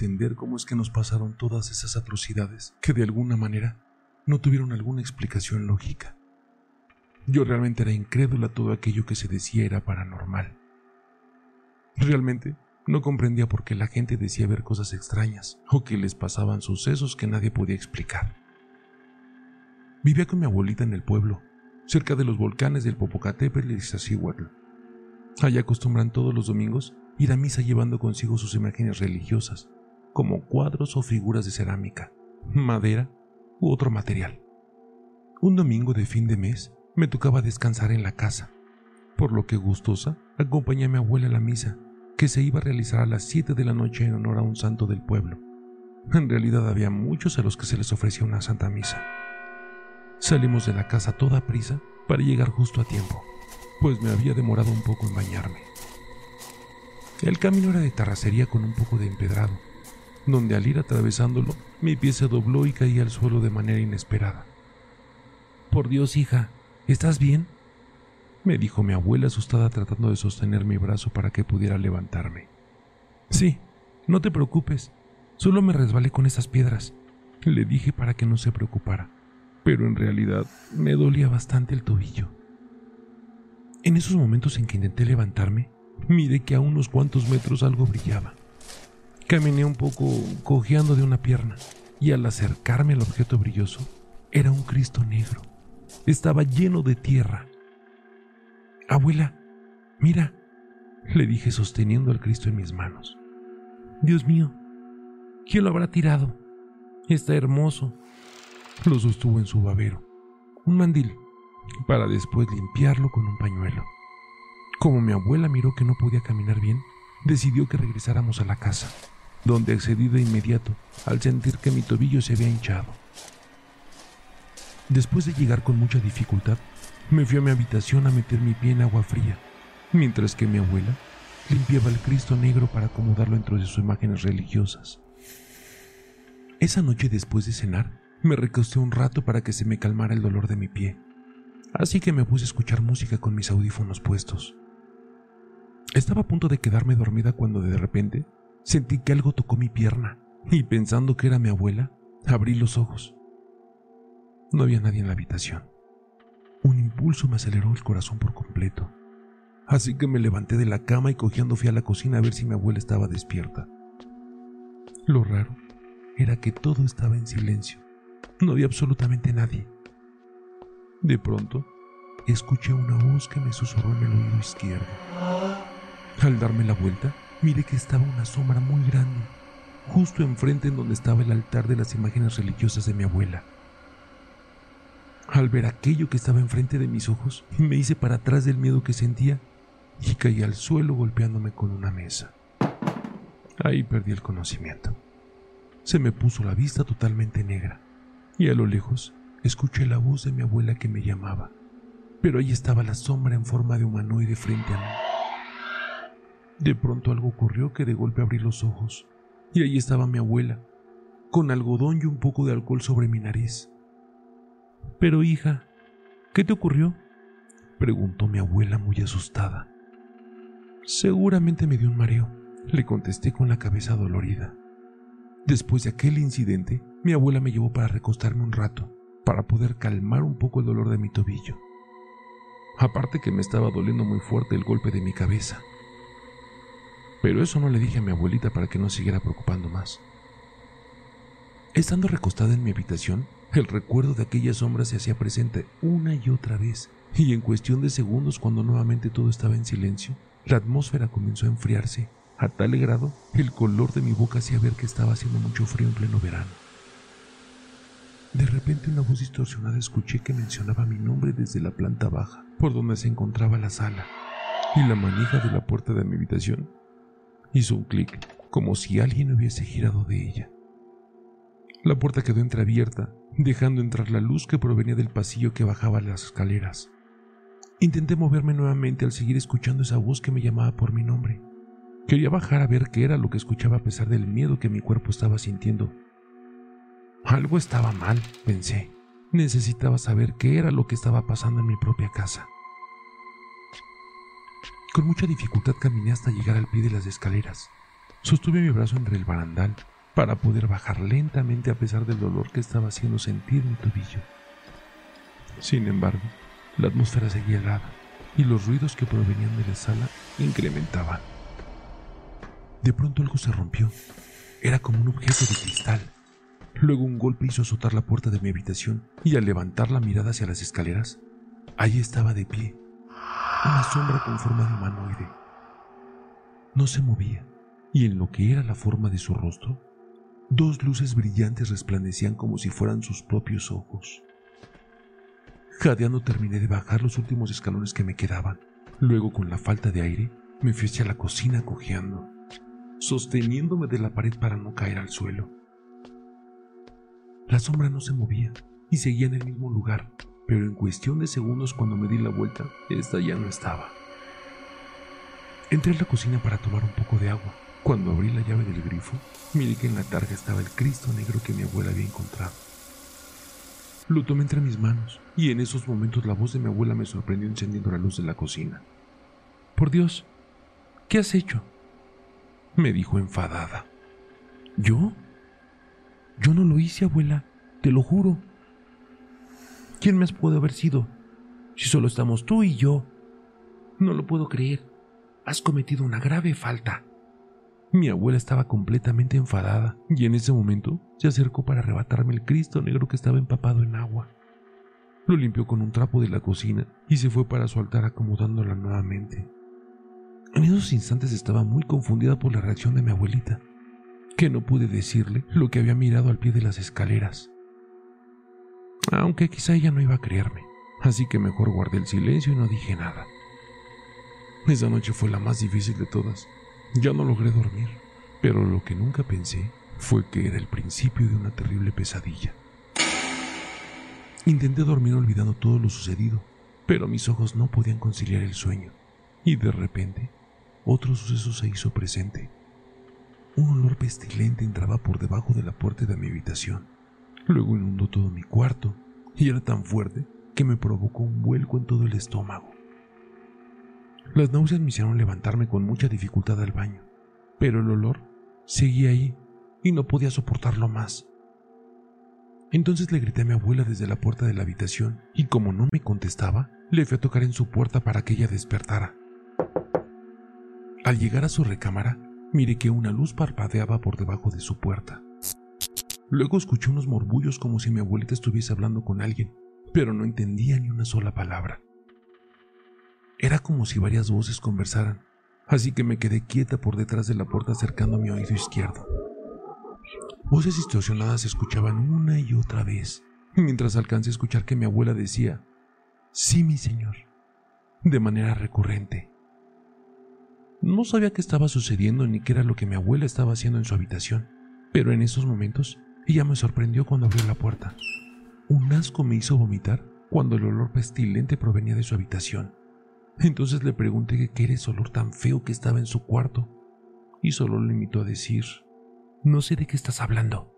entender cómo es que nos pasaron todas esas atrocidades que de alguna manera no tuvieron alguna explicación lógica. Yo realmente era incrédula todo aquello que se decía era paranormal. Realmente no comprendía por qué la gente decía ver cosas extrañas o que les pasaban sucesos que nadie podía explicar. Vivía con mi abuelita en el pueblo, cerca de los volcanes del Popocatépetl y Iztaccíhuatl. Allá acostumbran todos los domingos ir a misa llevando consigo sus imágenes religiosas, como cuadros o figuras de cerámica, madera u otro material. Un domingo de fin de mes me tocaba descansar en la casa, por lo que gustosa acompañé a mi abuela a la misa, que se iba a realizar a las 7 de la noche en honor a un santo del pueblo. En realidad había muchos a los que se les ofrecía una santa misa. Salimos de la casa toda prisa para llegar justo a tiempo, pues me había demorado un poco en bañarme. El camino era de terracería con un poco de empedrado, donde al ir atravesándolo mi pie se dobló y caí al suelo de manera inesperada. Por Dios, hija, ¿estás bien? me dijo mi abuela asustada tratando de sostener mi brazo para que pudiera levantarme. Sí, no te preocupes, solo me resbalé con esas piedras, le dije para que no se preocupara, pero en realidad me dolía bastante el tobillo. En esos momentos en que intenté levantarme, miré que a unos cuantos metros algo brillaba. Caminé un poco cojeando de una pierna y al acercarme al objeto brilloso era un Cristo negro. Estaba lleno de tierra. Abuela, mira, le dije sosteniendo al Cristo en mis manos. Dios mío, ¿quién lo habrá tirado? Está hermoso. Lo sostuvo en su babero, un mandil, para después limpiarlo con un pañuelo. Como mi abuela miró que no podía caminar bien, decidió que regresáramos a la casa donde accedí de inmediato al sentir que mi tobillo se había hinchado. Después de llegar con mucha dificultad, me fui a mi habitación a meter mi pie en agua fría, mientras que mi abuela limpiaba el Cristo negro para acomodarlo dentro de sus imágenes religiosas. Esa noche después de cenar, me recosté un rato para que se me calmara el dolor de mi pie, así que me puse a escuchar música con mis audífonos puestos. Estaba a punto de quedarme dormida cuando de repente Sentí que algo tocó mi pierna y pensando que era mi abuela, abrí los ojos. No había nadie en la habitación. Un impulso me aceleró el corazón por completo. Así que me levanté de la cama y cogiendo fui a la cocina a ver si mi abuela estaba despierta. Lo raro era que todo estaba en silencio. No había absolutamente nadie. De pronto, escuché una voz que me susurró en el oído izquierdo. Al darme la vuelta, Mire que estaba una sombra muy grande, justo enfrente en donde estaba el altar de las imágenes religiosas de mi abuela. Al ver aquello que estaba enfrente de mis ojos, me hice para atrás del miedo que sentía y caí al suelo golpeándome con una mesa. Ahí perdí el conocimiento. Se me puso la vista totalmente negra y a lo lejos escuché la voz de mi abuela que me llamaba, pero ahí estaba la sombra en forma de humanoide frente a mí. De pronto algo ocurrió que de golpe abrí los ojos, y allí estaba mi abuela, con algodón y un poco de alcohol sobre mi nariz. Pero hija, ¿qué te ocurrió? preguntó mi abuela muy asustada. Seguramente me dio un mareo, le contesté con la cabeza dolorida. Después de aquel incidente, mi abuela me llevó para recostarme un rato, para poder calmar un poco el dolor de mi tobillo. Aparte que me estaba doliendo muy fuerte el golpe de mi cabeza. Pero eso no le dije a mi abuelita para que no siguiera preocupando más. Estando recostada en mi habitación, el recuerdo de aquella sombra se hacía presente una y otra vez, y en cuestión de segundos, cuando nuevamente todo estaba en silencio, la atmósfera comenzó a enfriarse, a tal grado el color de mi boca hacía ver que estaba haciendo mucho frío en pleno verano. De repente una voz distorsionada escuché que mencionaba mi nombre desde la planta baja, por donde se encontraba la sala, y la manija de la puerta de mi habitación Hizo un clic, como si alguien hubiese girado de ella. La puerta quedó entreabierta, dejando entrar la luz que provenía del pasillo que bajaba las escaleras. Intenté moverme nuevamente al seguir escuchando esa voz que me llamaba por mi nombre. Quería bajar a ver qué era lo que escuchaba a pesar del miedo que mi cuerpo estaba sintiendo. Algo estaba mal, pensé. Necesitaba saber qué era lo que estaba pasando en mi propia casa. Con mucha dificultad caminé hasta llegar al pie de las escaleras. Sostuve mi brazo entre el barandal para poder bajar lentamente a pesar del dolor que estaba haciendo sentir mi tobillo. Sin embargo, la atmósfera seguía helada y los ruidos que provenían de la sala incrementaban. De pronto algo se rompió. Era como un objeto de cristal. Luego un golpe hizo azotar la puerta de mi habitación y al levantar la mirada hacia las escaleras, allí estaba de pie, una sombra con forma de humanoide. No se movía y en lo que era la forma de su rostro, dos luces brillantes resplandecían como si fueran sus propios ojos. Jadeando terminé de bajar los últimos escalones que me quedaban. Luego, con la falta de aire, me fui hacia la cocina cojeando, sosteniéndome de la pared para no caer al suelo. La sombra no se movía y seguía en el mismo lugar, pero en cuestión de segundos cuando me di la vuelta, esta ya no estaba. Entré a la cocina para tomar un poco de agua. Cuando abrí la llave del grifo, miré que en la targa estaba el Cristo negro que mi abuela había encontrado. Lo tomé entre mis manos y en esos momentos la voz de mi abuela me sorprendió encendiendo la luz de la cocina. Por Dios, ¿qué has hecho? me dijo enfadada. ¿Yo? Yo no lo hice, abuela, te lo juro. ¿Quién más puede haber sido? Si solo estamos tú y yo. No lo puedo creer. Has cometido una grave falta. Mi abuela estaba completamente enfadada y en ese momento se acercó para arrebatarme el Cristo negro que estaba empapado en agua. Lo limpió con un trapo de la cocina y se fue para su altar acomodándola nuevamente. En esos instantes estaba muy confundida por la reacción de mi abuelita, que no pude decirle lo que había mirado al pie de las escaleras. Aunque quizá ella no iba a creerme, así que mejor guardé el silencio y no dije nada. Esa noche fue la más difícil de todas, ya no logré dormir, pero lo que nunca pensé fue que era el principio de una terrible pesadilla. Intenté dormir olvidando todo lo sucedido, pero mis ojos no podían conciliar el sueño, y de repente otro suceso se hizo presente. Un olor pestilente entraba por debajo de la puerta de mi habitación. Luego inundó todo mi cuarto, y era tan fuerte que me provocó un vuelco en todo el estómago. Las náuseas me hicieron levantarme con mucha dificultad al baño, pero el olor seguía ahí y no podía soportarlo más. Entonces le grité a mi abuela desde la puerta de la habitación y como no me contestaba, le fui a tocar en su puerta para que ella despertara. Al llegar a su recámara, miré que una luz parpadeaba por debajo de su puerta. Luego escuché unos morbullos como si mi abuelita estuviese hablando con alguien, pero no entendía ni una sola palabra. Era como si varias voces conversaran, así que me quedé quieta por detrás de la puerta acercando mi oído izquierdo. Voces distorsionadas se escuchaban una y otra vez, mientras alcancé a escuchar que mi abuela decía, Sí, mi señor, de manera recurrente. No sabía qué estaba sucediendo ni qué era lo que mi abuela estaba haciendo en su habitación, pero en esos momentos ella me sorprendió cuando abrió la puerta. Un asco me hizo vomitar cuando el olor pestilente provenía de su habitación. Entonces le pregunté qué era ese olor tan feo que estaba en su cuarto, y solo le invitó a decir, no sé de qué estás hablando.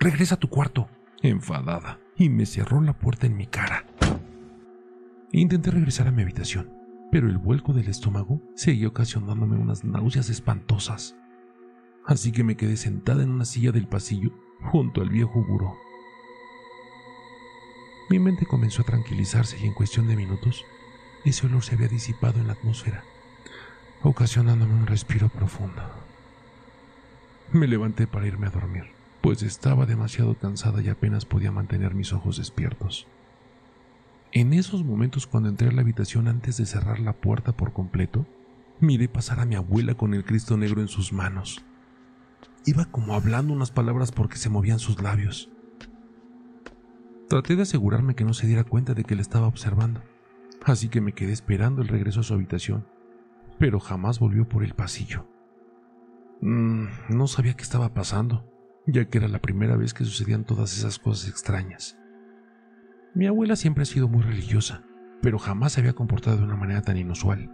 Regresa a tu cuarto, enfadada, y me cerró la puerta en mi cara. Intenté regresar a mi habitación, pero el vuelco del estómago seguía ocasionándome unas náuseas espantosas. Así que me quedé sentada en una silla del pasillo junto al viejo buró. Mi mente comenzó a tranquilizarse y en cuestión de minutos ese olor se había disipado en la atmósfera, ocasionándome un respiro profundo. Me levanté para irme a dormir, pues estaba demasiado cansada y apenas podía mantener mis ojos despiertos. En esos momentos cuando entré a la habitación antes de cerrar la puerta por completo, miré pasar a mi abuela con el Cristo negro en sus manos. Iba como hablando unas palabras porque se movían sus labios. Traté de asegurarme que no se diera cuenta de que le estaba observando, así que me quedé esperando el regreso a su habitación, pero jamás volvió por el pasillo. Mm, no sabía qué estaba pasando, ya que era la primera vez que sucedían todas esas cosas extrañas. Mi abuela siempre ha sido muy religiosa, pero jamás se había comportado de una manera tan inusual.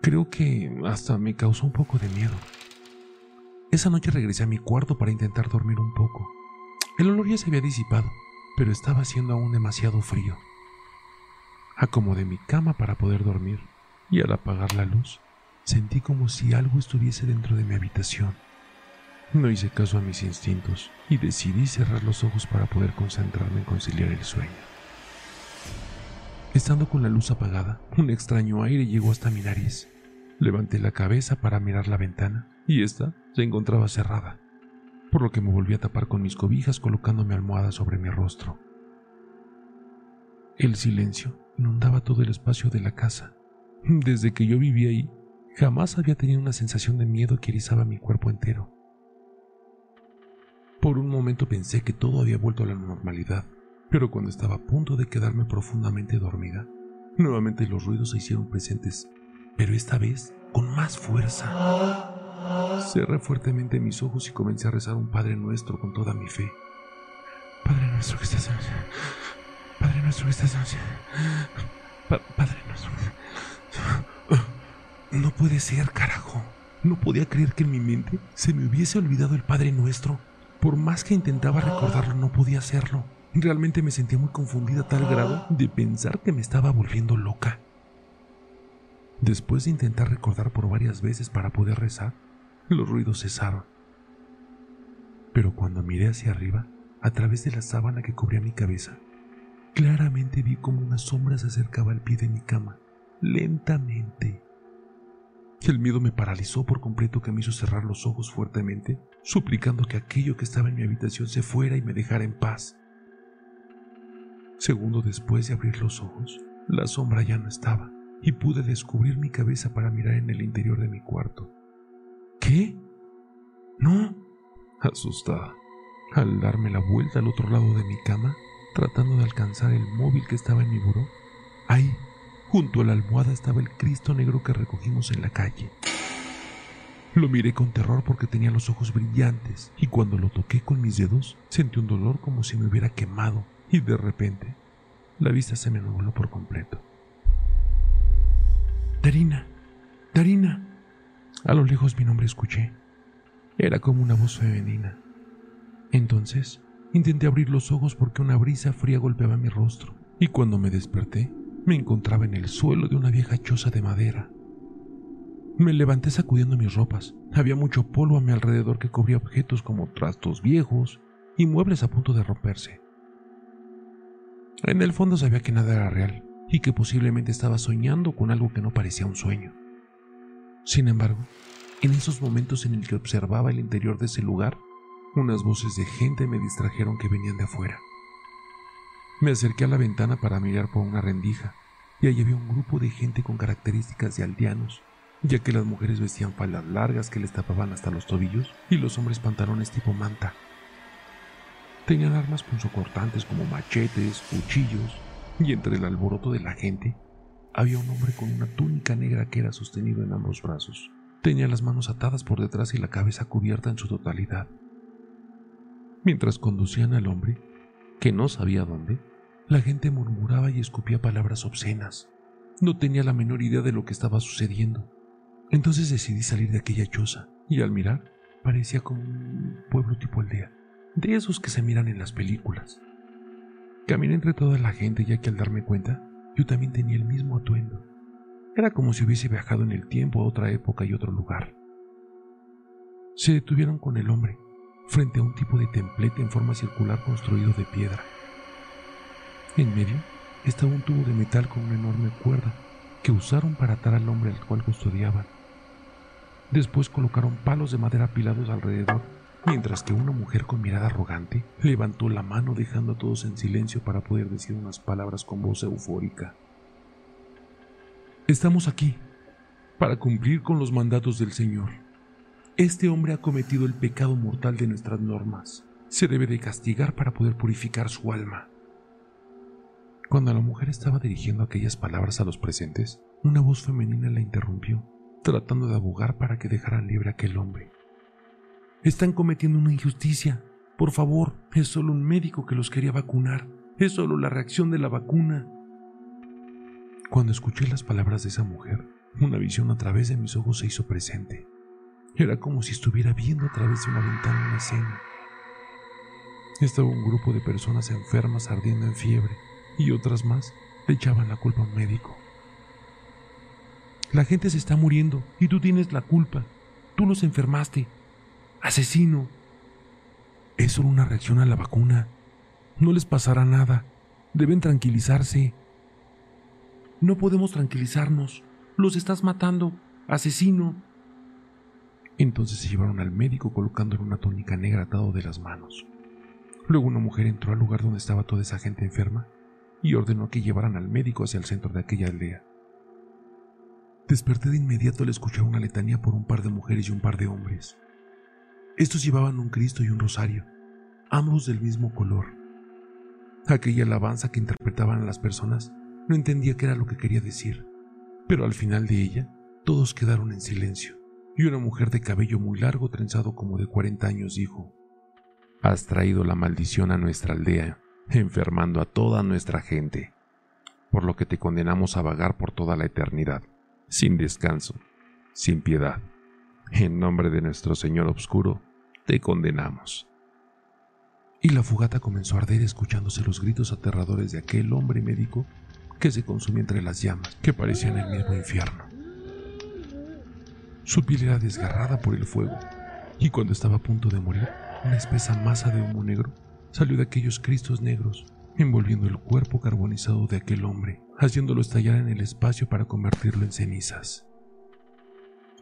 Creo que hasta me causó un poco de miedo. Esa noche regresé a mi cuarto para intentar dormir un poco. El olor ya se había disipado, pero estaba haciendo aún demasiado frío. Acomodé mi cama para poder dormir y al apagar la luz, Sentí como si algo estuviese dentro de mi habitación. No hice caso a mis instintos y decidí cerrar los ojos para poder concentrarme en conciliar el sueño. Estando con la luz apagada, un extraño aire llegó hasta mi nariz. Levanté la cabeza para mirar la ventana y ésta se encontraba cerrada, por lo que me volví a tapar con mis cobijas colocando mi almohada sobre mi rostro. El silencio inundaba todo el espacio de la casa. Desde que yo vivía ahí, Jamás había tenido una sensación de miedo que erizaba mi cuerpo entero. Por un momento pensé que todo había vuelto a la normalidad, pero cuando estaba a punto de quedarme profundamente dormida, nuevamente los ruidos se hicieron presentes, pero esta vez con más fuerza. Cerré fuertemente mis ojos y comencé a rezar un Padre Nuestro con toda mi fe. Padre nuestro que estás en Padre nuestro que estás en Padre nuestro. No puede ser, carajo. No podía creer que en mi mente se me hubiese olvidado el Padre Nuestro. Por más que intentaba recordarlo, no podía hacerlo. Realmente me sentía muy confundida a tal grado de pensar que me estaba volviendo loca. Después de intentar recordar por varias veces para poder rezar, los ruidos cesaron. Pero cuando miré hacia arriba, a través de la sábana que cubría mi cabeza, claramente vi como una sombra se acercaba al pie de mi cama, lentamente. El miedo me paralizó por completo que me hizo cerrar los ojos fuertemente, suplicando que aquello que estaba en mi habitación se fuera y me dejara en paz. Segundo después de abrir los ojos, la sombra ya no estaba y pude descubrir mi cabeza para mirar en el interior de mi cuarto. ¿Qué? No. Asustada, al darme la vuelta al otro lado de mi cama, tratando de alcanzar el móvil que estaba en mi buró, ahí, Junto a la almohada estaba el Cristo negro que recogimos en la calle. Lo miré con terror porque tenía los ojos brillantes y cuando lo toqué con mis dedos sentí un dolor como si me hubiera quemado y de repente la vista se me nubló por completo. Darina, Darina. A lo lejos mi nombre escuché. Era como una voz femenina. Entonces intenté abrir los ojos porque una brisa fría golpeaba mi rostro y cuando me desperté me encontraba en el suelo de una vieja choza de madera. Me levanté sacudiendo mis ropas. Había mucho polvo a mi alrededor que cubría objetos como trastos viejos y muebles a punto de romperse. En el fondo sabía que nada era real y que posiblemente estaba soñando con algo que no parecía un sueño. Sin embargo, en esos momentos en el que observaba el interior de ese lugar, unas voces de gente me distrajeron que venían de afuera. Me acerqué a la ventana para mirar por una rendija, y allí había un grupo de gente con características de aldeanos, ya que las mujeres vestían faldas largas que les tapaban hasta los tobillos y los hombres pantalones tipo manta. Tenían armas punzocortantes como machetes, cuchillos, y entre el alboroto de la gente había un hombre con una túnica negra que era sostenido en ambos brazos. Tenía las manos atadas por detrás y la cabeza cubierta en su totalidad. Mientras conducían al hombre, que no sabía dónde, la gente murmuraba y escupía palabras obscenas. No tenía la menor idea de lo que estaba sucediendo. Entonces decidí salir de aquella choza y al mirar parecía como un pueblo tipo aldea, de esos que se miran en las películas. Caminé entre toda la gente ya que al darme cuenta yo también tenía el mismo atuendo. Era como si hubiese viajado en el tiempo a otra época y otro lugar. Se detuvieron con el hombre frente a un tipo de templete en forma circular construido de piedra. En medio estaba un tubo de metal con una enorme cuerda que usaron para atar al hombre al cual custodiaban. Después colocaron palos de madera apilados alrededor, mientras que una mujer con mirada arrogante levantó la mano dejando a todos en silencio para poder decir unas palabras con voz eufórica. Estamos aquí para cumplir con los mandatos del Señor. Este hombre ha cometido el pecado mortal de nuestras normas. Se debe de castigar para poder purificar su alma. Cuando la mujer estaba dirigiendo aquellas palabras a los presentes, una voz femenina la interrumpió, tratando de abogar para que dejaran libre a aquel hombre. Están cometiendo una injusticia. Por favor, es solo un médico que los quería vacunar. Es solo la reacción de la vacuna. Cuando escuché las palabras de esa mujer, una visión a través de mis ojos se hizo presente. Era como si estuviera viendo a través de una ventana una escena. Estaba un grupo de personas enfermas ardiendo en fiebre y otras más le echaban la culpa a un médico. La gente se está muriendo y tú tienes la culpa. Tú los enfermaste. Asesino. Es solo una reacción a la vacuna. No les pasará nada. Deben tranquilizarse. No podemos tranquilizarnos. Los estás matando. Asesino. Entonces se llevaron al médico colocándole una túnica negra atado de las manos. Luego una mujer entró al lugar donde estaba toda esa gente enferma y ordenó que llevaran al médico hacia el centro de aquella aldea. Desperté de inmediato al escuchar una letanía por un par de mujeres y un par de hombres. Estos llevaban un Cristo y un rosario, ambos del mismo color. Aquella alabanza que interpretaban las personas no entendía qué era lo que quería decir, pero al final de ella todos quedaron en silencio, y una mujer de cabello muy largo, trenzado como de 40 años, dijo, Has traído la maldición a nuestra aldea, enfermando a toda nuestra gente, por lo que te condenamos a vagar por toda la eternidad sin descanso, sin piedad. En nombre de nuestro Señor Obscuro, te condenamos. Y la fogata comenzó a arder escuchándose los gritos aterradores de aquel hombre médico que se consumía entre las llamas que parecían el mismo infierno. Su piel era desgarrada por el fuego, y cuando estaba a punto de morir, una espesa masa de humo negro salió de aquellos cristos negros envolviendo el cuerpo carbonizado de aquel hombre, haciéndolo estallar en el espacio para convertirlo en cenizas.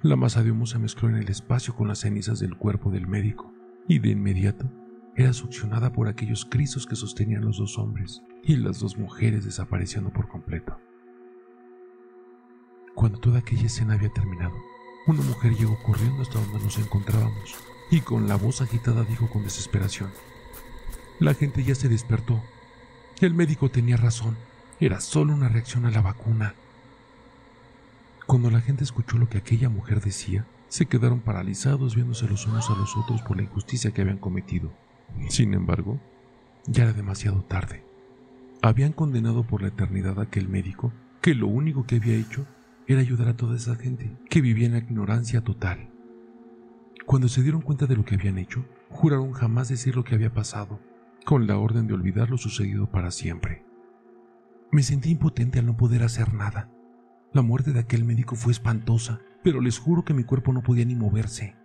La masa de humo se mezcló en el espacio con las cenizas del cuerpo del médico, y de inmediato era succionada por aquellos crisos que sostenían los dos hombres y las dos mujeres desapareciendo por completo. Cuando toda aquella escena había terminado, una mujer llegó corriendo hasta donde nos encontrábamos y con la voz agitada dijo con desesperación, La gente ya se despertó el médico tenía razón, era solo una reacción a la vacuna. Cuando la gente escuchó lo que aquella mujer decía, se quedaron paralizados viéndose los unos a los otros por la injusticia que habían cometido. Sin embargo, ya era demasiado tarde. Habían condenado por la eternidad a aquel médico que lo único que había hecho era ayudar a toda esa gente que vivía en la ignorancia total. Cuando se dieron cuenta de lo que habían hecho, juraron jamás decir lo que había pasado con la orden de olvidar lo sucedido para siempre. Me sentí impotente al no poder hacer nada. La muerte de aquel médico fue espantosa, pero les juro que mi cuerpo no podía ni moverse.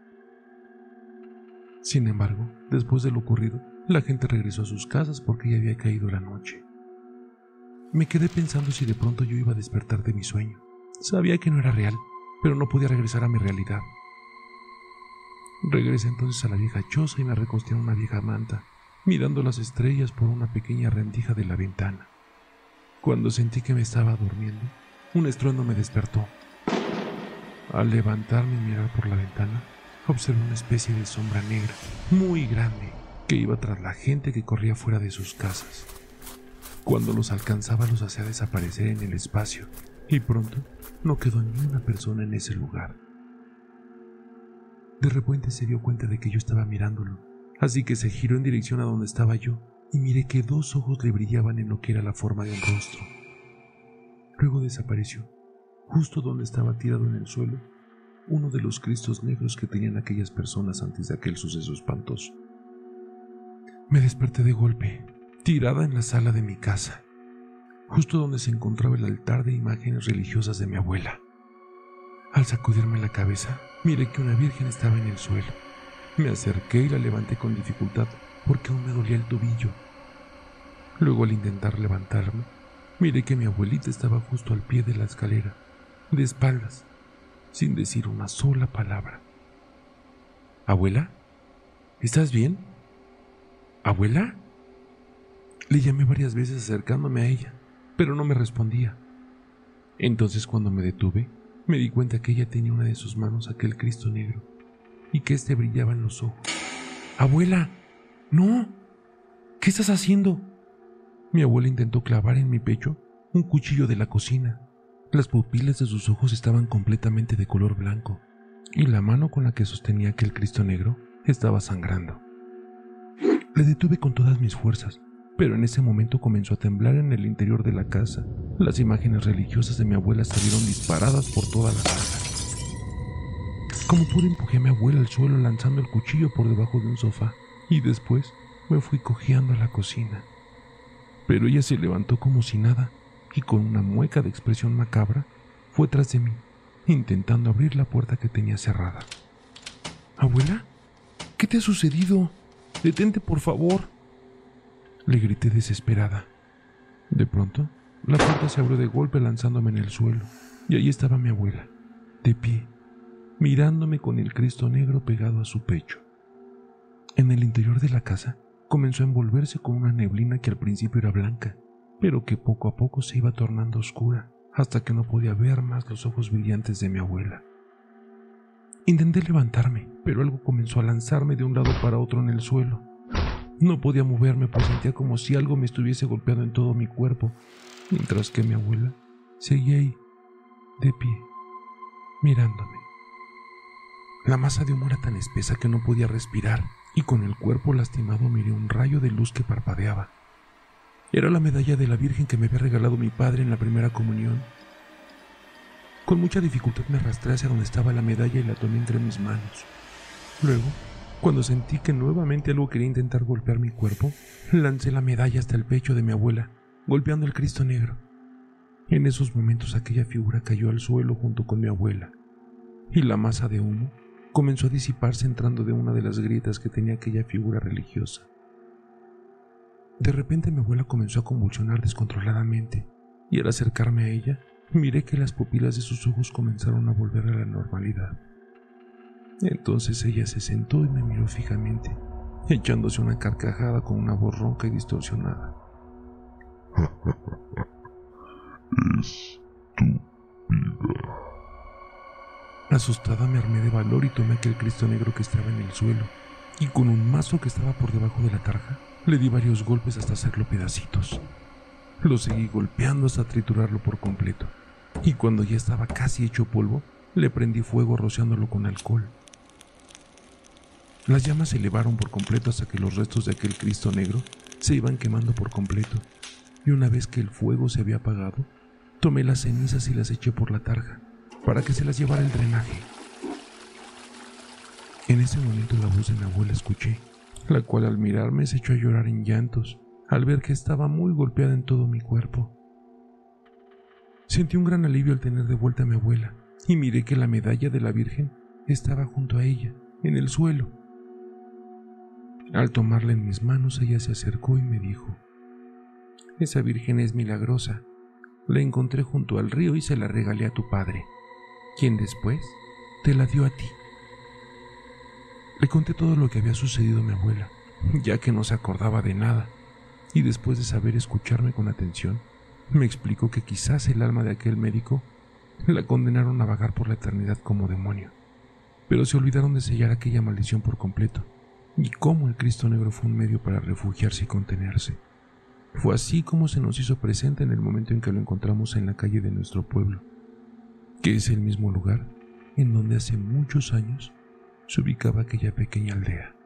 Sin embargo, después de lo ocurrido, la gente regresó a sus casas porque ya había caído la noche. Me quedé pensando si de pronto yo iba a despertar de mi sueño. Sabía que no era real, pero no podía regresar a mi realidad. Regresé entonces a la vieja choza y me recosté en una vieja manta mirando las estrellas por una pequeña rendija de la ventana. Cuando sentí que me estaba durmiendo, un estruendo me despertó. Al levantarme y mirar por la ventana, observé una especie de sombra negra, muy grande, que iba tras la gente que corría fuera de sus casas. Cuando los alcanzaba los hacía desaparecer en el espacio, y pronto no quedó ni una persona en ese lugar. De repente se dio cuenta de que yo estaba mirándolo así que se giró en dirección a donde estaba yo y miré que dos ojos le brillaban en lo que era la forma de un rostro. Luego desapareció, justo donde estaba tirado en el suelo uno de los cristos negros que tenían aquellas personas antes de aquel suceso espantoso. Me desperté de golpe, tirada en la sala de mi casa, justo donde se encontraba el altar de imágenes religiosas de mi abuela. Al sacudirme la cabeza, miré que una virgen estaba en el suelo me acerqué y la levanté con dificultad porque aún me dolía el tobillo. Luego al intentar levantarme, miré que mi abuelita estaba justo al pie de la escalera, de espaldas, sin decir una sola palabra. ¿Abuela? ¿Estás bien? ¿Abuela? Le llamé varias veces acercándome a ella, pero no me respondía. Entonces cuando me detuve, me di cuenta que ella tenía una de sus manos aquel Cristo negro y que éste brillaba en los ojos. Abuela, no. ¿Qué estás haciendo? Mi abuela intentó clavar en mi pecho un cuchillo de la cocina. Las pupilas de sus ojos estaban completamente de color blanco y la mano con la que sostenía aquel Cristo negro estaba sangrando. Le detuve con todas mis fuerzas, pero en ese momento comenzó a temblar en el interior de la casa. Las imágenes religiosas de mi abuela salieron disparadas por toda la sala. Como pude empujé a mi abuela al suelo lanzando el cuchillo por debajo de un sofá y después me fui cojeando a la cocina. Pero ella se levantó como si nada y con una mueca de expresión macabra fue tras de mí intentando abrir la puerta que tenía cerrada. Abuela, ¿qué te ha sucedido? Detente, por favor. Le grité desesperada. De pronto, la puerta se abrió de golpe lanzándome en el suelo, y allí estaba mi abuela, de pie, mirándome con el Cristo negro pegado a su pecho. En el interior de la casa comenzó a envolverse con una neblina que al principio era blanca, pero que poco a poco se iba tornando oscura, hasta que no podía ver más los ojos brillantes de mi abuela. Intenté levantarme, pero algo comenzó a lanzarme de un lado para otro en el suelo. No podía moverme, pues sentía como si algo me estuviese golpeando en todo mi cuerpo, mientras que mi abuela seguía ahí, de pie, mirándome. La masa de humo era tan espesa que no podía respirar, y con el cuerpo lastimado miré un rayo de luz que parpadeaba. Era la medalla de la Virgen que me había regalado mi padre en la primera comunión. Con mucha dificultad me arrastré hacia donde estaba la medalla y la tomé entre mis manos. Luego, cuando sentí que nuevamente algo quería intentar golpear mi cuerpo, lancé la medalla hasta el pecho de mi abuela, golpeando el Cristo negro. En esos momentos aquella figura cayó al suelo junto con mi abuela, y la masa de humo comenzó a disiparse entrando de una de las grietas que tenía aquella figura religiosa. De repente mi abuela comenzó a convulsionar descontroladamente, y al acercarme a ella, miré que las pupilas de sus ojos comenzaron a volver a la normalidad. Entonces ella se sentó y me miró fijamente, echándose una carcajada con una voz ronca y distorsionada. es tu vida. Asustada me armé de valor y tomé aquel Cristo negro que estaba en el suelo, y con un mazo que estaba por debajo de la tarja, le di varios golpes hasta hacerlo pedacitos. Lo seguí golpeando hasta triturarlo por completo, y cuando ya estaba casi hecho polvo, le prendí fuego rociándolo con alcohol. Las llamas se elevaron por completo hasta que los restos de aquel Cristo negro se iban quemando por completo, y una vez que el fuego se había apagado, tomé las cenizas y las eché por la tarja, para que se las llevara el drenaje. En ese momento la voz de mi abuela escuché, la cual al mirarme se echó a llorar en llantos, al ver que estaba muy golpeada en todo mi cuerpo. Sentí un gran alivio al tener de vuelta a mi abuela, y miré que la medalla de la Virgen estaba junto a ella, en el suelo. Al tomarla en mis manos, ella se acercó y me dijo, Esa Virgen es milagrosa. La encontré junto al río y se la regalé a tu padre, quien después te la dio a ti. Le conté todo lo que había sucedido a mi abuela, ya que no se acordaba de nada, y después de saber escucharme con atención, me explicó que quizás el alma de aquel médico la condenaron a vagar por la eternidad como demonio, pero se olvidaron de sellar aquella maldición por completo, y cómo el Cristo Negro fue un medio para refugiarse y contenerse. Fue así como se nos hizo presente en el momento en que lo encontramos en la calle de nuestro pueblo, que es el mismo lugar en donde hace muchos años se ubicaba aquella pequeña aldea.